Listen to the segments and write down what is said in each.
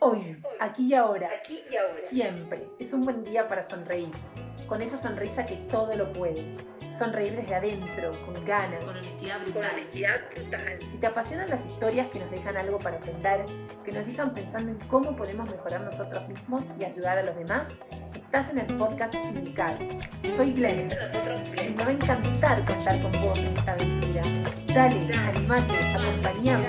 Hoy, aquí y ahora, siempre es un buen día para sonreír, con esa sonrisa que todo lo puede. Sonreír desde adentro, con ganas. Con honestidad brutal. Si te apasionan las historias que nos dejan algo para aprender, que nos dejan pensando en cómo podemos mejorar nosotros mismos y ayudar a los demás, estás en el podcast indicado. Soy Glenn y me va a encantar contar con vos en esta aventura. Dale, animate, acompañame.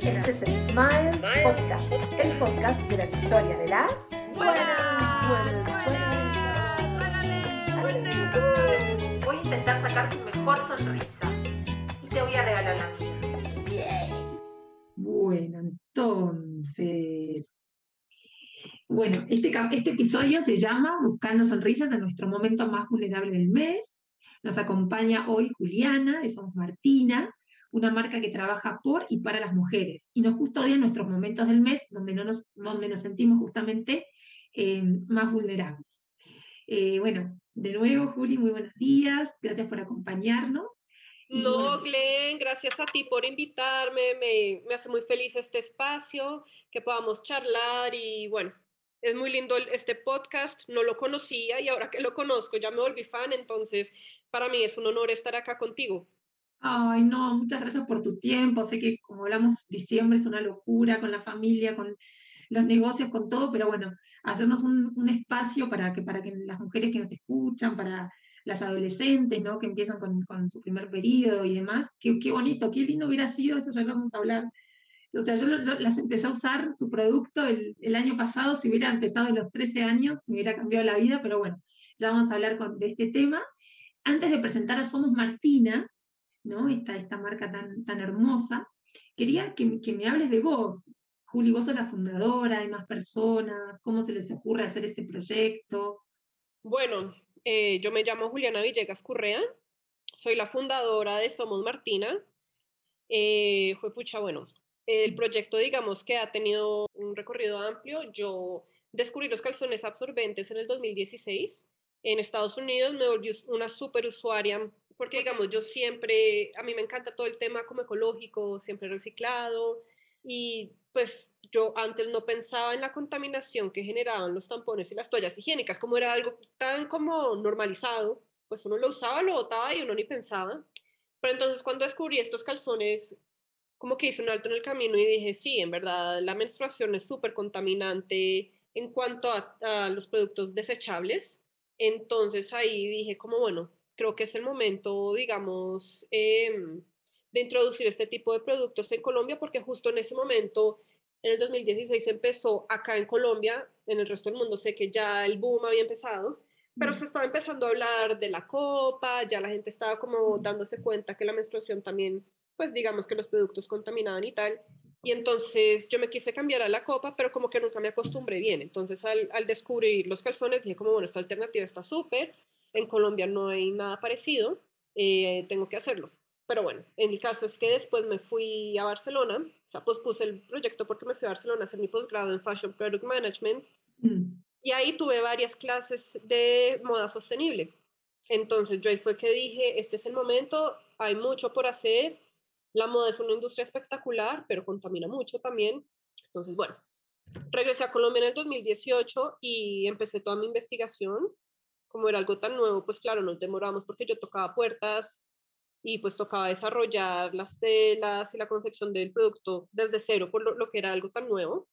Este es el Smiles Podcast, el podcast de las historias de las Buenas, buenas, buenas. Voy a intentar sacar tu mejor sonrisa y te voy a regalar la mía. Bueno, entonces. Bueno, este, este episodio se llama Buscando Sonrisas en nuestro momento más vulnerable del mes. Nos acompaña hoy Juliana de Somos Martina, una marca que trabaja por y para las mujeres. Y nos custodia en nuestros momentos del mes donde, no nos, donde nos sentimos justamente eh, más vulnerables. Eh, bueno, de nuevo, Juli, muy buenos días. Gracias por acompañarnos. Y No, bueno, Glenn, gracias a ti por invitarme. Me, me hace muy feliz este espacio, que podamos charlar y bueno, es muy lindo este podcast. No lo conocía y ahora que lo conozco ya me volví fan, entonces para mí es un honor estar acá contigo. Ay, no, muchas gracias por tu tiempo. Sé que como hablamos, diciembre es una locura con la familia, con los negocios, con todo, pero bueno, hacernos un, un espacio para que, para que las mujeres que nos escuchan, para las adolescentes, ¿no? Que empiezan con, con su primer periodo y demás. Qué, qué bonito, qué lindo hubiera sido, eso ya lo vamos a hablar. O sea, yo lo- lo- las empecé a usar su producto el, el año pasado, si hubiera empezado a los 13 años, me hubiera cambiado la vida, pero bueno, ya vamos a hablar con- de este tema. Antes de presentar a Somos Martina, ¿no? Esta, esta marca tan, tan hermosa. Quería que, que me hables de vos. Juli, vos sos la fundadora, hay más personas, ¿cómo se les ocurre hacer este proyecto? Bueno, eh, yo me llamo Juliana Villegas Currea, soy la fundadora de Somos Martina. Eh, fue pucha, bueno, el proyecto digamos que ha tenido un recorrido amplio. Yo descubrí los calzones absorbentes en el 2016. En Estados Unidos me volví una super usuaria porque digamos yo siempre, a mí me encanta todo el tema como ecológico, siempre reciclado y pues yo antes no pensaba en la contaminación que generaban los tampones y las toallas higiénicas, como era algo tan como normalizado, pues uno lo usaba, lo botaba y uno ni pensaba. Pero entonces cuando descubrí estos calzones, como que hice un alto en el camino y dije, sí, en verdad la menstruación es súper contaminante en cuanto a, a los productos desechables. Entonces ahí dije como, bueno, creo que es el momento, digamos, em, de introducir este tipo de productos en Colombia, porque justo en ese momento, en el 2016 empezó acá en Colombia, en el resto del mundo sé que ya el boom había empezado, pero se estaba empezando a hablar de la copa, ya la gente estaba como dándose cuenta que la menstruación también, pues digamos que los productos contaminaban y tal. Y entonces yo me quise cambiar a la copa, pero como que nunca me acostumbré bien. Entonces al, al descubrir los calzones dije como, bueno, esta alternativa está súper, en Colombia no hay nada parecido, eh, tengo que hacerlo. Pero bueno, en el caso es que después me fui a Barcelona, o sea, pues puse el proyecto porque me fui a Barcelona a hacer mi posgrado en Fashion Product Management Mm, y ahí tuve varias clases de moda sostenible. Entonces yo ahí fue que dije, este es el momento, hay mucho por hacer, la moda es una industria espectacular, pero contamina mucho también. Entonces, bueno, regresé a Colombia en el 2018 y empecé toda mi investigación. Como era algo tan nuevo, pues claro, nos demoramos porque yo tocaba puertas y pues tocaba desarrollar las telas y la confección del producto desde cero por lo, lo que era algo tan nuevo.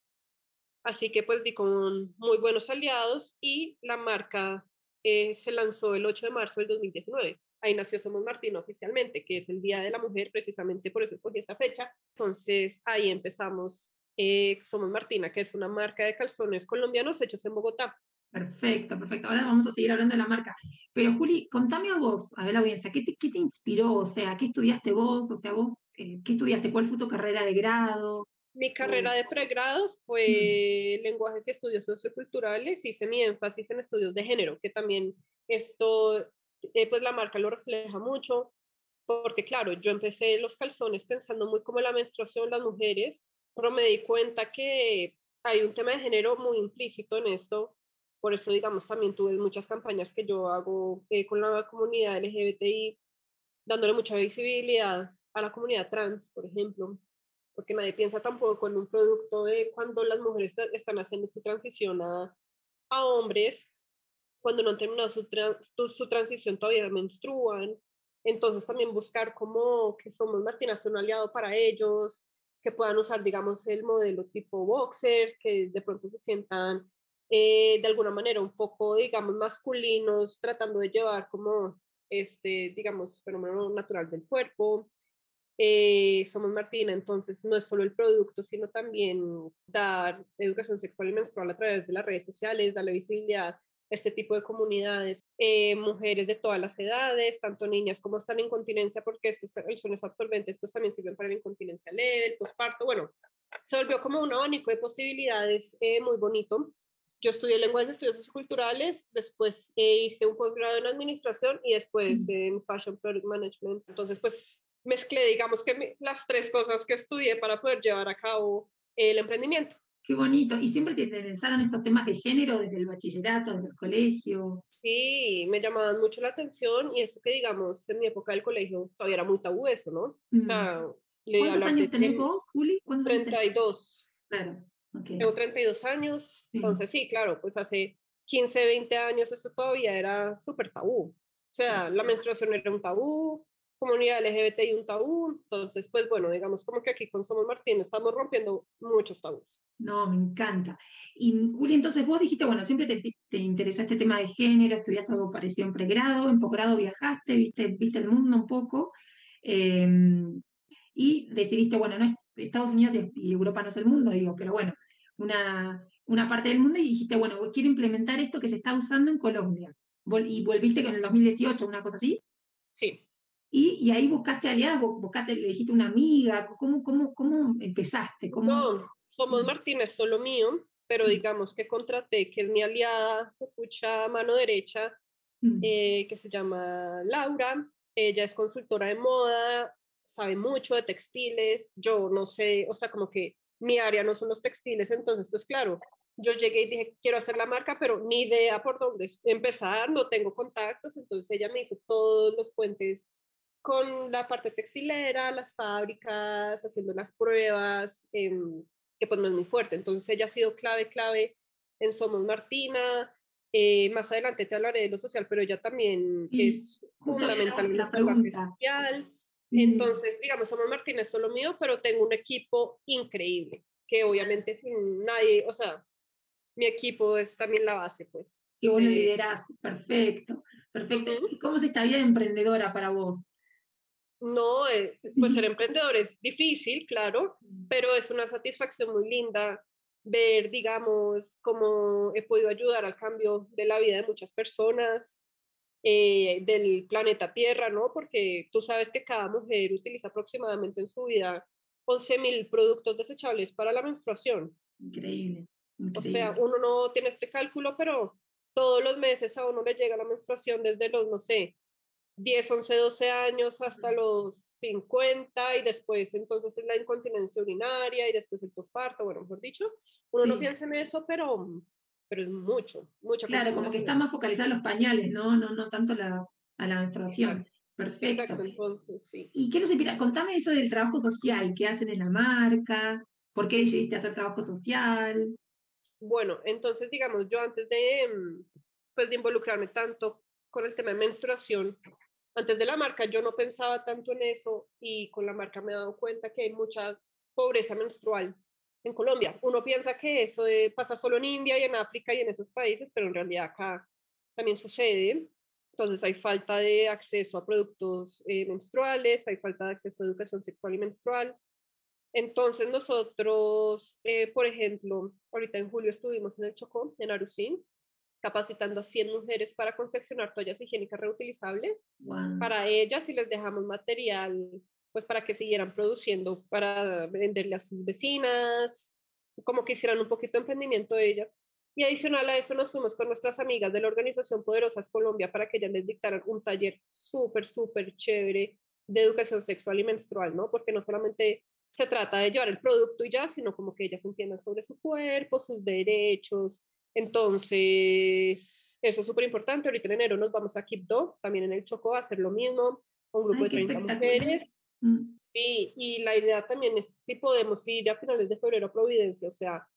Así que pues di con muy buenos aliados y la marca eh, se lanzó el 8 de marzo del 2019. Ahí nació Somos Martina oficialmente, que es el Día de la Mujer, precisamente por eso escogí esta fecha. Entonces ahí empezamos eh, Somos Martina, que es una marca de calzones colombianos hechos en Bogotá. Perfecto, perfecto. Ahora vamos a seguir hablando de la marca. Pero Juli, contame a vos, a ver la audiencia, ¿qué te, qué te inspiró? O sea, ¿qué estudiaste vos? O sea, vos, eh, ¿qué estudiaste? ¿Cuál fue tu carrera de grado? Mi carrera de pregrado fue lenguajes y estudios socioculturales, hice mi énfasis en estudios de género, que también esto, eh, pues la marca lo refleja mucho, porque claro, yo empecé los calzones pensando muy como la menstruación, las mujeres, pero me di cuenta que hay un tema de género muy implícito en esto, por eso digamos también tuve muchas campañas que yo hago eh, con la comunidad LGBTI, dándole mucha visibilidad a la comunidad trans, por ejemplo, porque nadie piensa tampoco en un producto de cuando las mujeres están haciendo su transición a, a hombres, cuando no han terminado su, su transición todavía menstruan, entonces también buscar como que Somos Martina es un aliado para ellos, que puedan usar, digamos, el modelo tipo boxer, que de pronto se sientan eh, de alguna manera un poco, digamos, masculinos, tratando de llevar como este, digamos, fenómeno natural del cuerpo. Eh, somos Martina, entonces no es solo el producto, sino también dar educación sexual y menstrual a través de las redes sociales, darle visibilidad a este tipo de comunidades, eh, mujeres de todas las edades, tanto niñas como están en incontinencia, porque estos son absorbentes pues también sirven para la incontinencia leve, el posparto, bueno, se volvió como un abanico de posibilidades eh, muy bonito. Yo estudié lenguajes y estudios culturales, después eh, hice un posgrado en administración y después en Fashion Product Management. Entonces, pues mezclé, digamos que las tres cosas que estudié para poder llevar a cabo el emprendimiento. Qué bonito. ¿Y siempre te interesaron estos temas de género desde el bachillerato, desde el colegio? Sí, me llamaban mucho la atención y eso que digamos en mi época del colegio todavía era muy tabú eso, ¿no? Mm. ¿Cuántos años tenés vos, Juli? 32. Claro. Okay. Tengo 32 años, entonces sí, claro, pues hace 15, 20 años esto todavía era súper tabú. O sea, la menstruación era un tabú, comunidad LGBTI un tabú. Entonces, pues bueno, digamos como que aquí con Somos Martín estamos rompiendo muchos tabús. No, me encanta. Y Juli, entonces vos dijiste, bueno, siempre te, te interesó este tema de género, estudiaste algo parecido en pregrado, en posgrado viajaste, viste, viste el mundo un poco, em, y decidiste, bueno, no es, Estados Unidos y Europa no es el mundo, digo, pero bueno, una, una parte del mundo y dijiste, bueno, quiero implementar esto que se está usando en Colombia. Y volviste con el 2018, una cosa así. Sí. Y, ahí buscaste aliadas, buscaste, le dijiste una amiga, ¿cómo, cómo, cómo empezaste? ¿Cómo... No, Somos Martínez solo mío, pero mm. digamos que contraté, que es mi aliada, escucha mano derecha, mm. eh, que se llama Laura. Ella es consultora de moda, sabe mucho de textiles, yo no sé, o sea, como que mi área no son los textiles, entonces, pues claro, yo llegué y dije, quiero hacer la marca, pero ni idea por dónde empezar, no tengo contactos, entonces ella me hizo todos los puentes con la parte textilera, las fábricas, haciendo las pruebas, em, que pues no es muy fuerte. Entonces ella ha sido clave, clave en Somos Martina. Eh, más adelante te hablaré de lo social, pero ella también es fundamental en la parte social. Entonces, digamos, Somos Martina es solo mío, pero tengo un equipo increíble, que obviamente sin nadie, o sea, mi equipo es también la base, pues. Y vos lo liderás, perfecto, perfecto. ¿Y cómo es esta vida emprendedora para vos? No, eh, pues ser emprendedor es difícil, claro, mm. pero es una satisfacción muy linda ver, digamos, cómo he podido ayudar al cambio de la vida de muchas personas, eh, del planeta Tierra, ¿no? Porque tú sabes que cada mujer utiliza aproximadamente en su vida 11.000 productos desechables para la menstruación. Increíble, increíble. O sea, uno no tiene este cálculo, pero todos los meses a uno le llega la menstruación desde los, no sé, 10, 11, 12 años hasta los 50 y después entonces la incontinencia urinaria y después el posparto, bueno, mejor dicho, uno no piensa en eso, pero, pero es mucho, mucho. Claro, como que está más focalizado en los pañales, ¿no? No, no tanto la, a la menstruación. Perfecto. Exacto, entonces, sí. Y quiero saber, contame eso del trabajo social, ¿qué hacen en la marca? ¿Por qué decidiste hacer trabajo social? Bueno, entonces digamos, yo antes de, mm, pues, de involucrarme tanto con el tema de menstruación, antes de la marca yo no pensaba tanto en eso y con la marca me he dado cuenta que hay mucha pobreza menstrual en Colombia. Uno piensa que eso pasa solo en India y en África y en esos países, pero en realidad acá también sucede. Entonces hay falta de acceso a productos eh, menstruales, hay falta de acceso a educación sexual y menstrual. Entonces nosotros, eh, por ejemplo, ahorita en julio estuvimos en el Chocó, en Arusín, capacitando a 100 mujeres para confeccionar toallas higiénicas reutilizables para ellas y les dejamos material pues para que siguieran produciendo para venderle a sus vecinas, como que hicieran un poquito de emprendimiento de ellas. Y adicional a eso nos fuimos con nuestras amigas de la organización Poderosas Colombia para que ellas les dictaran un taller súper, súper chévere de educación sexual y menstrual, ¿no? Porque no solamente se trata de llevar el producto y ya, sino como que ellas entiendan sobre su cuerpo, sus derechos, entonces, eso es súper importante. Ahorita en enero nos vamos a Quibdó, también en el Chocó, a hacer lo mismo, un grupo de 30 mujeres. Mm. Sí, y la idea también es si podemos ir a finales de febrero a Providencia, o sea,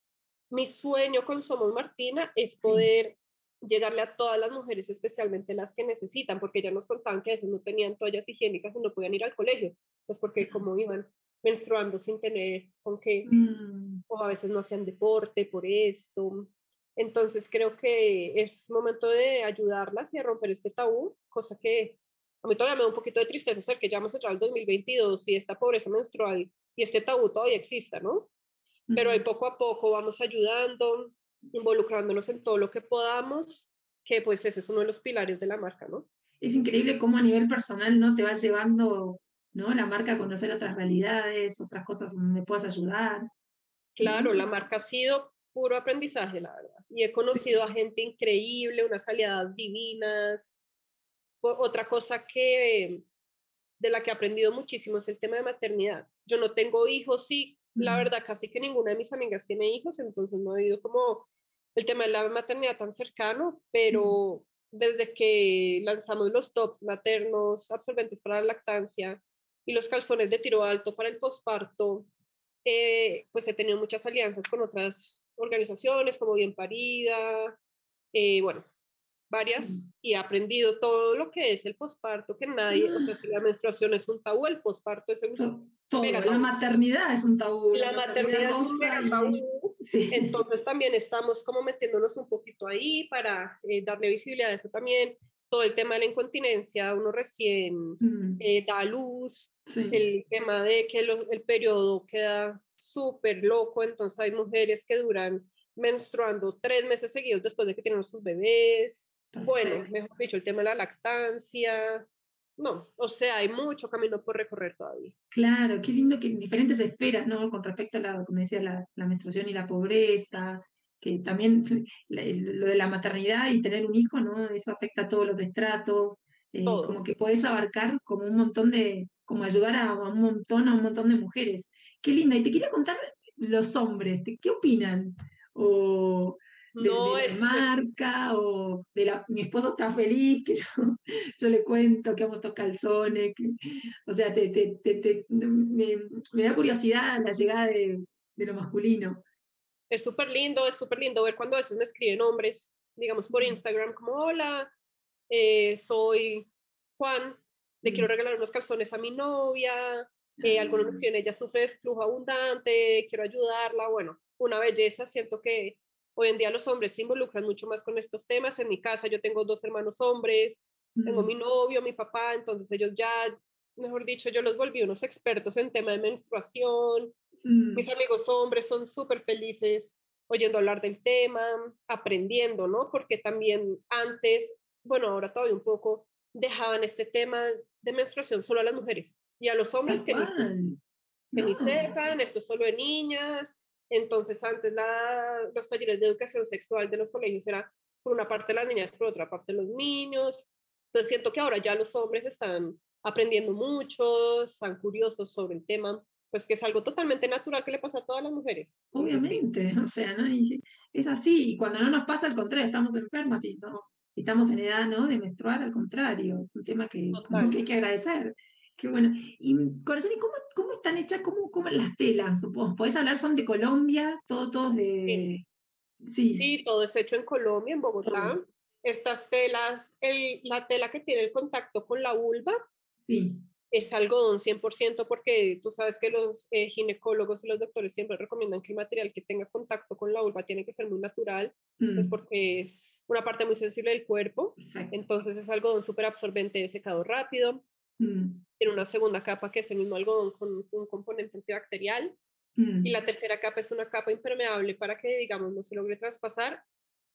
mi sueño con Somos Martina es poder llegarle a todas las mujeres, especialmente las que necesitan, porque ya nos contaban que a veces no tenían toallas higiénicas y no podían ir al colegio, pues porque como iban menstruando sin tener con qué, Mm. o a veces no hacían deporte por esto. Entonces creo que es momento de ayudarlas y de romper este tabú, cosa que a mí todavía me da un poquito de tristeza ser que ya hemos entrado al 2022 y esta pobreza menstrual y este tabú todavía exista, ¿no? Pero ahí poco a poco vamos ayudando, involucrándonos en todo lo que podamos, que pues ese es uno de los pilares de la marca, ¿no? Es increíble cómo a nivel personal no te va llevando ¿no? la marca a conocer otras realidades, otras cosas donde puedas ayudar. Claro, la marca ha sido puro aprendizaje, la verdad. Y he conocido a gente increíble, unas aliadas divinas. Otra cosa que de la que he aprendido muchísimo es el tema de maternidad. Yo no tengo hijos, sí, la verdad, casi que ninguna de mis amigas tiene hijos, entonces no he oído como el tema de la maternidad tan cercano, pero desde que lanzamos los tops maternos, absorbentes para la lactancia y los calzones de tiro alto para el posparto, eh, pues he tenido muchas alianzas con otras organizaciones como Bien Parida, eh, bueno, varias, Mm. y he aprendido todo lo que es el posparto, que nadie, o sea, si la menstruación es un tabú, el posparto es un To- Todo, mega la tabú. maternidad es un tabú. La maternidad es un tabú. Sí. Entonces también estamos como metiéndonos un poquito ahí para eh, darle visibilidad a eso también. Todo el tema de la incontinencia, uno recién Mm, eh, da a luz, sí. el tema de que lo- el periodo queda súper loco, entonces hay mujeres que duran menstruando tres meses seguidos después de que tienen sus bebés. Bueno, mejor dicho, el tema de la lactancia. No, o sea, hay mucho camino por recorrer todavía. Claro, qué lindo que en diferentes esferas, ¿no? Con respecto a la, como decía, la, la menstruación y la pobreza, que también lo de la maternidad y tener un hijo, ¿no? Eso afecta a todos los estratos, eh, como que podés abarcar como un montón de, como ayudar a, a un montón, a un montón de mujeres. Qué linda. Y te quería contar los hombres, ¿qué qué opinan? O de, No de la es, marca, o de la, mi esposo está feliz, que yo, yo le cuento que amo estos calzones, que- o sea, te, te- te- me, me da curiosidad la llegada de, de lo masculino. es súper lindo, es súper lindo ver cuando a veces me escriben hombres, digamos por. Instagram, como hola, eh, soy Juan, le quiero Mm. regalar unos calzones a mi novia, eh, algunos me escriben, ella sufre de flujo abundante, quiero ayudarla, bueno, una belleza, siento que hoy en día los hombres se involucran mucho más con estos temas, en mi casa yo tengo dos hermanos hombres, tengo mm, mi novio, mi papá, entonces ellos ya, mejor dicho, yo los volví unos expertos en tema de menstruación, mm, mis amigos hombres son súper felices oyendo hablar del tema, aprendiendo, ¿no? Porque también antes, bueno, ahora todavía un poco, dejaban este tema de menstruación solo a las mujeres y a los hombres que ni, que ni No, sepan, esto es solo de niñas. Entonces antes la, los talleres de educación sexual de los colegios era por una parte las niñas, por otra parte los niños. Entonces siento que ahora ya los hombres están aprendiendo mucho, están curiosos sobre el tema, pues que es algo totalmente natural que le pasa a todas las mujeres. Obviamente, o sea, ¿no? Y es así, y cuando no nos pasa, al contrario, estamos enfermas y no, estamos en edad, ¿no? De menstruar, al contrario, es un tema que, como que hay que agradecer. Qué bueno. Y corazón, ¿y cómo, cómo están hechas? ¿Cómo, cómo las telas? ¿Podés hablar? ¿Son de Colombia? ¿Todo, todos de...? Sí, Sí, todo es hecho en Colombia, en Bogotá. Estas telas, el, la tela que tiene el contacto con la vulva sí. es algodón 100% porque tú sabes que los eh, ginecólogos y los doctores siempre recomiendan que el material que tenga contacto con la vulva tiene que ser muy natural, pues Mm, porque es una parte muy sensible del cuerpo. perfecto. Entonces es algodón súper absorbente de secado rápido. Mm, Tiene una segunda capa que es el mismo algodón con un componente antibacterial. mm, Y la tercera capa es una capa impermeable para que, digamos, no se logre traspasar.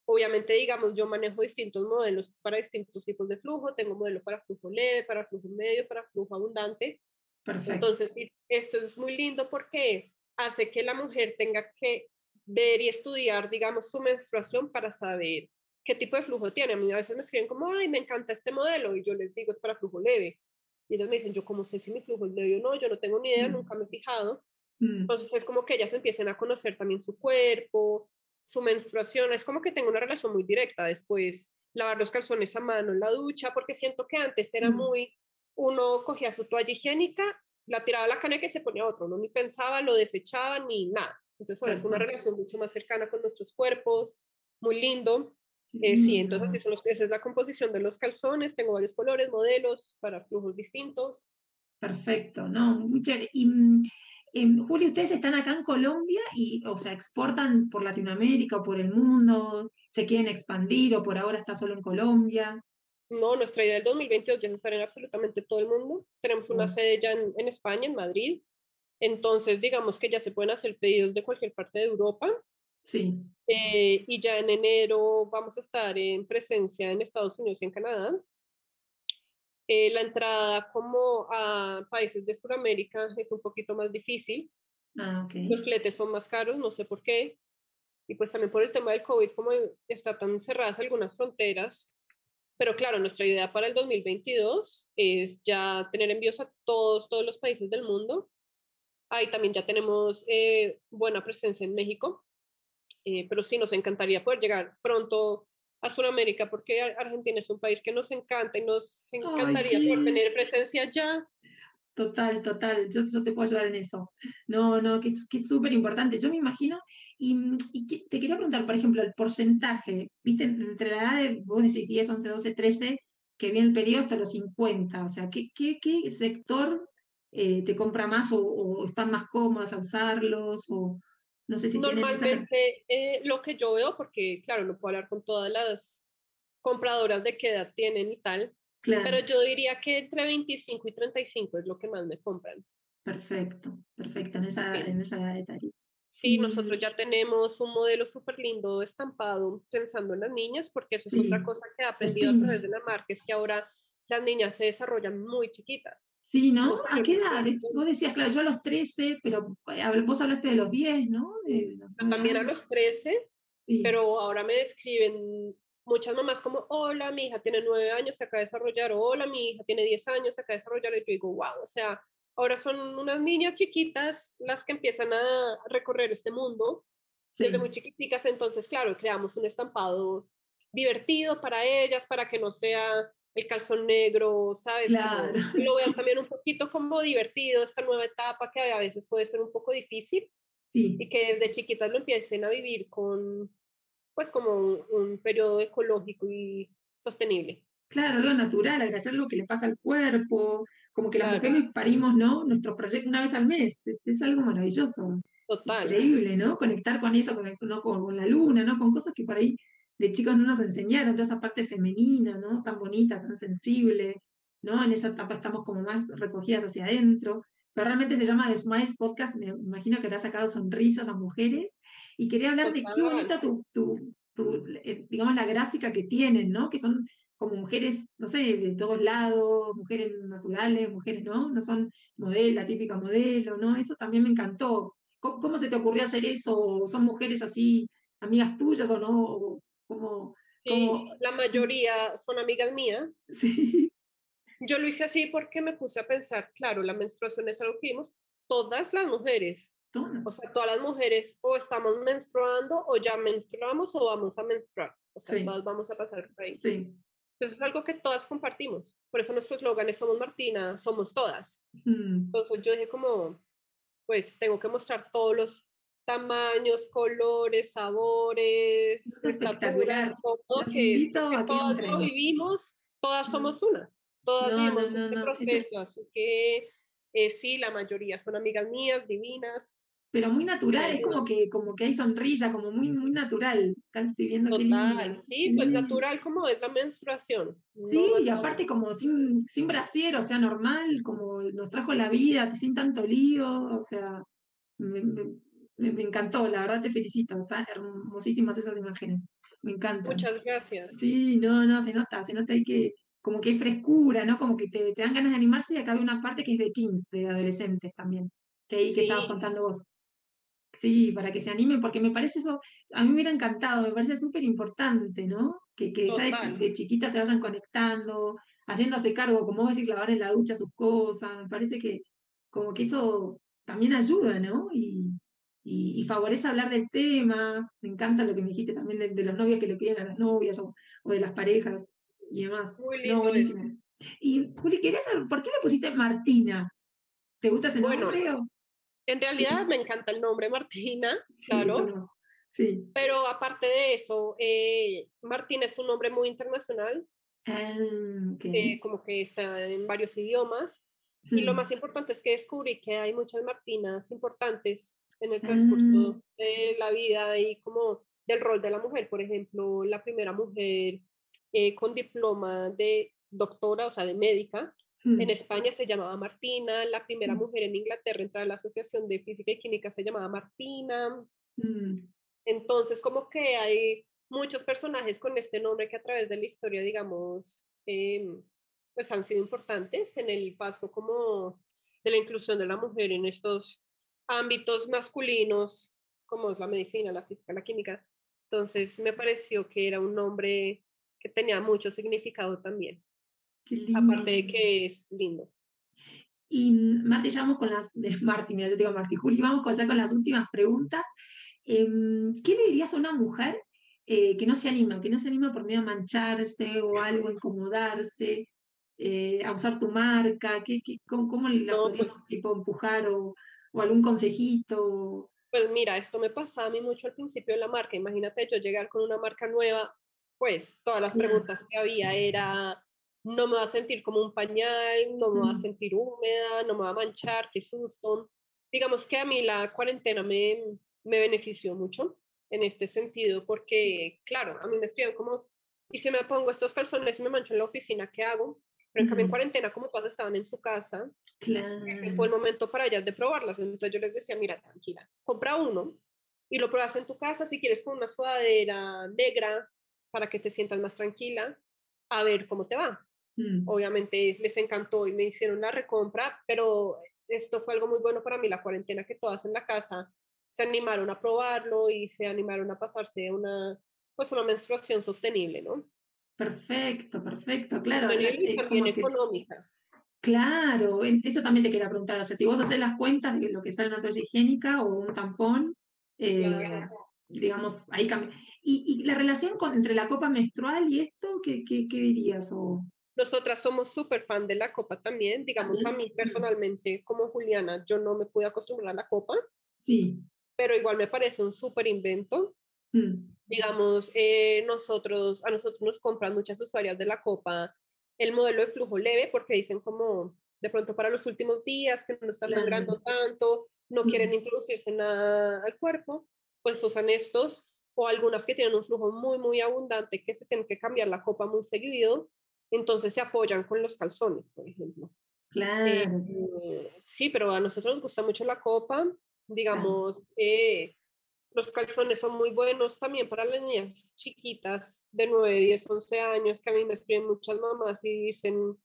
Obviamente, digamos, yo manejo distintos modelos para distintos tipos de flujo. Tengo modelo para flujo leve, para flujo medio, para flujo abundante. perfecto. Entonces, esto es muy lindo porque hace que la mujer tenga que ver y estudiar, digamos, su menstruación para saber qué tipo de flujo tiene. A mí a veces me escriben como, ay, me encanta este modelo y yo les digo es para flujo leve. Y ellos me dicen, yo cómo sé si mi flujo es leve o no, yo no tengo ni idea, Mm. nunca me he fijado. Mm, Entonces es como que ellas empiecen a conocer también su cuerpo, su menstruación, es como que tengo una relación muy directa después, lavar los calzones a mano en la ducha, porque siento que antes era Mm. muy, uno cogía su toalla higiénica la tiraba a la caneca y se ponía otro, no ni pensaba, lo desechaba ni nada. Entonces ahora es una relación mucho más cercana con nuestros cuerpos, muy lindo. Eh, sí, entonces así son los, esa es la composición de los calzones, tengo varios colores, modelos para flujos distintos. Perfecto, ¿no? Muy Y, mm, em, Julio, ustedes están acá en Colombia y, o sea, exportan por Latinoamérica o por el mundo, se quieren expandir o por ahora está solo en Colombia. No, nuestra idea del 2022 ya es estar en absolutamente todo el mundo. Tenemos una sede ya en, en, España, en Madrid. Entonces, digamos que ya se pueden hacer pedidos de cualquier parte de Europa. Sí. Eh, y ya en enero vamos a estar en presencia en Estados Unidos y en Canadá. Eh, la entrada como a países de Sudamérica es un poquito más difícil. Ah, okay. Los fletes son más caros, no sé por qué. Y pues también por el tema del COVID, como está tan cerradas algunas fronteras, pero claro, nuestra idea para el 2022 es ya tener envíos a todos, todos los países del mundo. Ahí también ya tenemos eh, buena presencia en México, eh, pero sí nos encantaría poder llegar pronto a Sudamérica porque Argentina es un país que nos encanta y nos encantaría poder tener presencia allá. Total, total, yo, yo, te puedo ayudar en eso. No, no, que es súper importante. Yo me imagino, y, y te quería preguntar, por ejemplo, el porcentaje, viste, entre la edad de, vos decís 10, 11, 12, 13, que viene el periodo hasta los 50, o sea, ¿qué, qué, qué sector eh, te compra más o, o, están más cómodas a usarlos? O no sé si Normalmente eh, lo que yo veo, porque claro, no puedo hablar con todas las compradoras de qué edad tienen y tal, pero yo diría que entre 25 y 35 es lo que más me compran. Perfecto, perfecto, en esa, en esa edad de Sí, nosotros ya tenemos un modelo súper lindo estampado pensando en las niñas, porque eso es otra cosa que he aprendido a través de la marca, es que ahora las niñas se desarrollan muy chiquitas. Sí, ¿no? ¿A qué edad? Vos decías, claro, yo a los 13, pero eh, vos hablaste de los 10, ¿no? también a los 13, pero ahora me describen muchas mamás como, hola, mi hija tiene nueve años, se acaba de desarrollar, o hola, mi hija tiene diez años, se acaba de desarrollar, y yo digo, wow, o sea, ahora son unas niñas chiquitas las que empiezan a recorrer este mundo desde muy chiquiticas, entonces, claro, creamos un estampado divertido para ellas, para que no sea el calzón negro, ¿sabes? Claro. lo vean también un poquito como divertido, esta nueva etapa que a veces puede ser un poco difícil, sí. y que desde chiquitas lo empiecen a vivir con, pues como un, periodo ecológico y sostenible. Claro, algo natural, agradecer lo que le pasa al cuerpo, como que las mujeres parimos, ¿no? Nuestro proyecto una vez al mes, es, algo maravilloso. Total. Increíble, ¿no? Conectar con eso, con, ¿no? con, la luna, ¿no? Con cosas que por ahí de chicos no nos enseñaron, toda esa parte femenina, ¿no? Tan bonita, tan sensible, ¿no? En esa etapa estamos como más recogidas hacia adentro pero realmente se llama The Smiles Podcast, me imagino que le ha sacado sonrisas a mujeres, y quería hablar de qué bonita tu, tu, tu, eh, digamos, la gráfica que tienen, ¿no? Que son como mujeres, no sé, de todos lados, mujeres naturales, mujeres, ¿no? No son modelo, la típica modelo, ¿no? Eso también me encantó. ¿Cómo, se te ocurrió hacer eso? ¿Son mujeres así, amigas tuyas o no? ¿Cómo, sí, la mayoría son amigas mías. Sí. Yo lo hice así porque me puse a pensar, claro, la menstruación es algo que vimos todas las mujeres. O sea, todas las mujeres o estamos menstruando o ya menstruamos o vamos a menstruar. O sea, todas vamos a pasar por ahí. Sí. Entonces es algo que todas compartimos. Por eso nuestro eslogan es Somos Martina, somos todas. Entonces yo dije como, pues tengo que mostrar todos los tamaños, colores, sabores, estaturas, todo que, que todas lo vivimos, todas somos una todas no, este proceso, así que eh, sí, la mayoría son amigas mías, divinas. Pero muy natural, es como que, como que hay sonrisa, como muy, muy natural. estoy viendo Total, sí, pues natural como es la menstruación. Sí, y aparte como sin, sin brasier, o sea, normal, como nos trajo la vida, sin tanto lío, o sea, me, me, encantó, la verdad te felicito, están hermosísimas esas imágenes, me encantan. Muchas gracias. Sí, no, no, se nota, se nota ahí que, como que hay frescura, ¿no? Como que te, te, dan ganas de animarse y acá hay una parte que es de teens, de adolescentes también, que ahí que estabas contando vos. Sí, para que se animen, porque me parece eso, a mí me hubiera encantado, me parece súper importante, ¿no? Que, que ya de, chiquitas se vayan conectando, haciéndose cargo, como vos decís, clavar en la ducha sus cosas, me parece que como que eso también ayuda, ¿no? Y, y, favorece hablar del tema, me encanta lo que me dijiste también de, los novios que le piden a las novias o, o de las parejas, y demás. Muy lindo. Y Juli, quería saber, ¿por qué le pusiste Martina? ¿Te gusta ese Bueno, nombre? o- En realidad me encanta el nombre Martina, claro. Sí, eso- sí. Pero aparte de eso, eh, Martina es un nombre muy internacional, Ah, ok. eh, como que está en varios idiomas. Y lo Hmm. más importante es que descubrí que hay muchas Martinas importantes en el transcurso de la vida y como del rol de la mujer. Por ejemplo, la primera mujer eh, con diploma de doctora, o sea, de médica, en España se llamaba Martina. La primera Mm. mujer en Inglaterra entrada a la Asociación de Física y Química se llamaba Martina. Entonces, como que hay muchos personajes con este nombre que a través de la historia, digamos, em, pues han sido importantes en el paso como de la inclusión de la mujer en estos ámbitos masculinos, como es la medicina, la física, la química. Entonces, me pareció que era un nombre que tenía mucho significado también, aparte de que es lindo. Y Marti, ya vamos con las. Marti, mira, yo te digo Marti, Juli, vamos con, ya con las últimas preguntas. Em, ¿Qué le dirías a una mujer eh, que no se anima, que no se anima por miedo a mancharse o algo, incomodarse, eh, a usar tu marca? ¿Qué, qué- cómo, cómo la No, podríamos pues- tipo, empujar o, o algún consejito? Pues mira, esto me pasaba a mí mucho al principio de la marca. Imagínate yo llegar con una marca nueva, pues todas las preguntas que había era, no me va a sentir como un pañal, no me va a sentir húmeda, no me va a manchar, qué susto. Digamos que a mí la cuarentena me, me benefició mucho en este sentido, porque claro, a mí me escriben como, ¿y si me pongo estos calzones y me mancho en la oficina, qué hago? Pero en cambio en cuarentena, como todas estaban en su casa, Claro. ese fue el momento para ellas de probarlas. Entonces yo les decía, mira, tranquila, compra uno y lo pruebas en tu casa si quieres con una sudadera negra para que te sientas más tranquila, a ver cómo te va. Mm. Obviamente les encantó y me hicieron la recompra, pero esto fue algo muy bueno para mí, la cuarentena, que todas en la casa se animaron a probarlo y se animaron a pasarse una, pues una menstruación sostenible, ¿no? Perfecto, perfecto, claro. es también que- económica. Claro, eso también te quería preguntar. O sea, si vos haces las cuentas de lo que sale una toalla higiénica o un tampón, eh, Claro. digamos, ahí cambia. ¿Y, y la relación con- entre la copa menstrual y esto, qué, qué, qué dirías? O, Nosotras somos súper fan de la copa también. Digamos, a mí personalmente, como Juliana, yo no me pude acostumbrar a la copa, sí. pero igual me parece un súper invento. Mm, Digamos, eh, nosotros, a nosotros nos compran muchas usuarias de la copa el modelo de flujo leve porque dicen como de pronto para los últimos días que no está sangrando tanto, no quieren Mm. introducirse nada al cuerpo, pues usan estos o algunas que tienen un flujo muy, muy abundante que se tienen que cambiar la copa muy seguido, entonces se apoyan con los calzones, por ejemplo. Claro. Eh, sí, pero a nosotros nos gusta mucho la copa. Digamos, eh, los calzones son muy buenos también para las niñas chiquitas de 9, 10, 11 años, que a mí me escriben muchas mamás y dicen,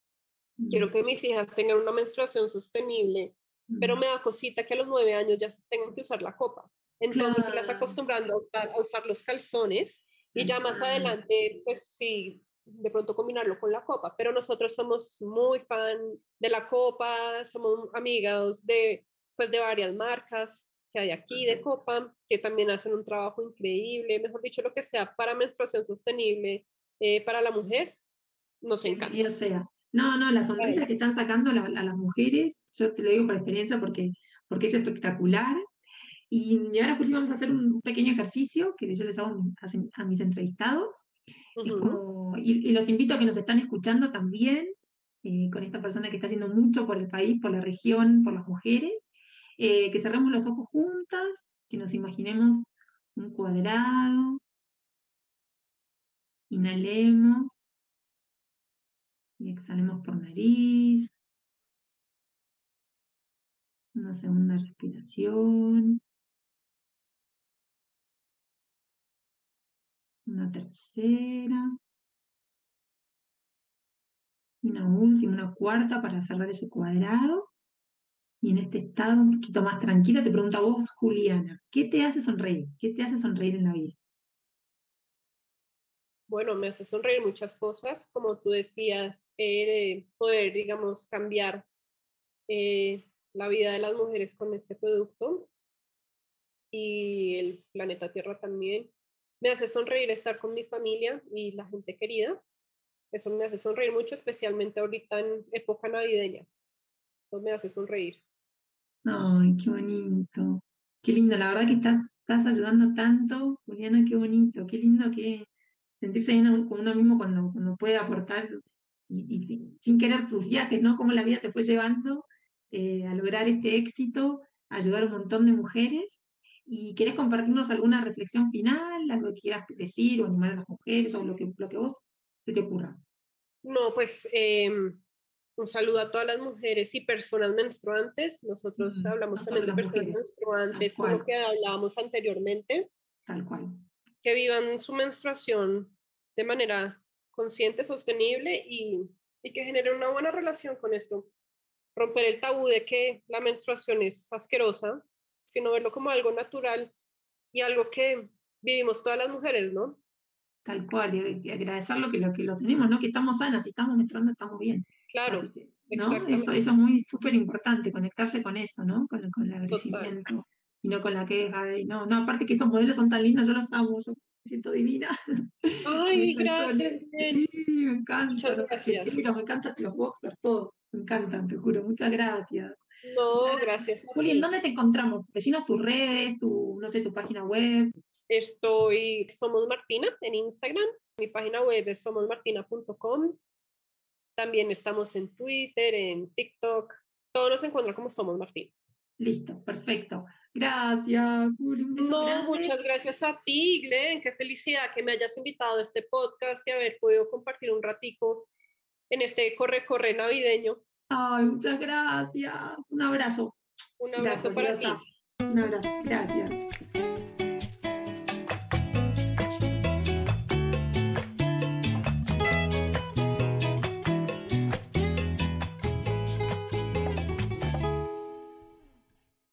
quiero que mis hijas tengan una menstruación sostenible, pero me da cosita que a los 9 años ya tengan que usar la copa. Entonces, las acostumbrando a usar, a usar los calzones y ya más adelante, pues sí, de pronto combinarlo con la copa, pero nosotros somos muy fans de la copa, somos amigas de, pues, de varias marcas que hay aquí de copa, que también hacen un trabajo increíble, mejor dicho, lo que sea para menstruación sostenible eh, para la mujer, nos encanta. Bienvenido sea. No, no, las sonrisas que están sacando la- a las mujeres, yo te lo digo por experiencia porque, porque es espectacular. Y, y ahora, Juli, vamos a hacer un pequeño ejercicio que yo les hago a a, mis entrevistados. Es Ujú. como- y, y los invito a que nos están escuchando también, eh, con esta persona que está haciendo mucho por el país, por la región, por las mujeres, eh, que cerremos los ojos juntas, que nos imaginemos un cuadrado, inhalemos y exhalemos por nariz, una segunda respiración, una tercera, una última, una cuarta para cerrar ese cuadrado. En este estado un poquito más tranquila, te pregunto a vos, Juliana, ¿qué te hace sonreír? ¿Qué te hace sonreír en la vida? Bueno, me hace sonreír muchas cosas, como tú decías, eh, de poder, digamos, cambiar eh, la vida de las mujeres con este producto y el planeta Tierra también. Me hace sonreír estar con mi familia y la gente querida. Eso me hace sonreír mucho, especialmente ahorita en época navideña. Eso me hace sonreír. Ay, qué bonito. Qué lindo, la verdad que estás, estás ayudando tanto, Juliana, qué bonito, qué lindo que sentirse con uno mismo cuando, cuando puede aportar y, sin, querer tus viajes, ¿no? Cómo la vida te fue llevando eh, a lograr este éxito, ayudar a un montón de mujeres. ¿Y querés compartirnos alguna reflexión final, algo que quieras decir o animar a las mujeres o lo que, lo que vos se te ocurra? No, pues em, un saludo a todas las mujeres y personas menstruantes. Nosotros hablamos también de personas menstruantes, por lo que hablábamos anteriormente. Tal cual. Que vivan su menstruación de manera consciente, sostenible y, y que generen una buena relación con esto. Romper el tabú de que la menstruación es asquerosa, sino verlo como algo natural y algo que vivimos todas las mujeres, ¿no? Tal cual, y agradecer lo que, lo que lo tenemos, ¿no? Que estamos sanas, si estamos menstruando, estamos bien. Claro. ¿no? Eso, eso, es muy súper importante, conectarse con eso, ¿no? Con, con el agradecimiento y no con la queja. no, no, aparte que esos modelos son tan lindos, yo los amo, yo me siento divina. Ay, gracias. Sí, me encanta. Muchas gracias. me encantan los boxers, todos, me encantan, te juro. Muchas gracias. No, gracias. Juli, ¿en dónde te encontramos? Decinos tus redes, tu, no sé, tu página web. Estoy Somos Martina en Instagram. Mi página web es somosmartina.com. También estamos en Twitter, en TikTok. Todos nos encuentran como Somos Martina. Listo, perfecto. Gracias, Juli. no, muchas gracias a ti, Glenn. Qué felicidad que me hayas invitado a este podcast y haber podido compartir un ratico en este corre-corre navideño. Ay, muchas gracias. Un abrazo. Un abrazo para ti. Un abrazo. Gracias.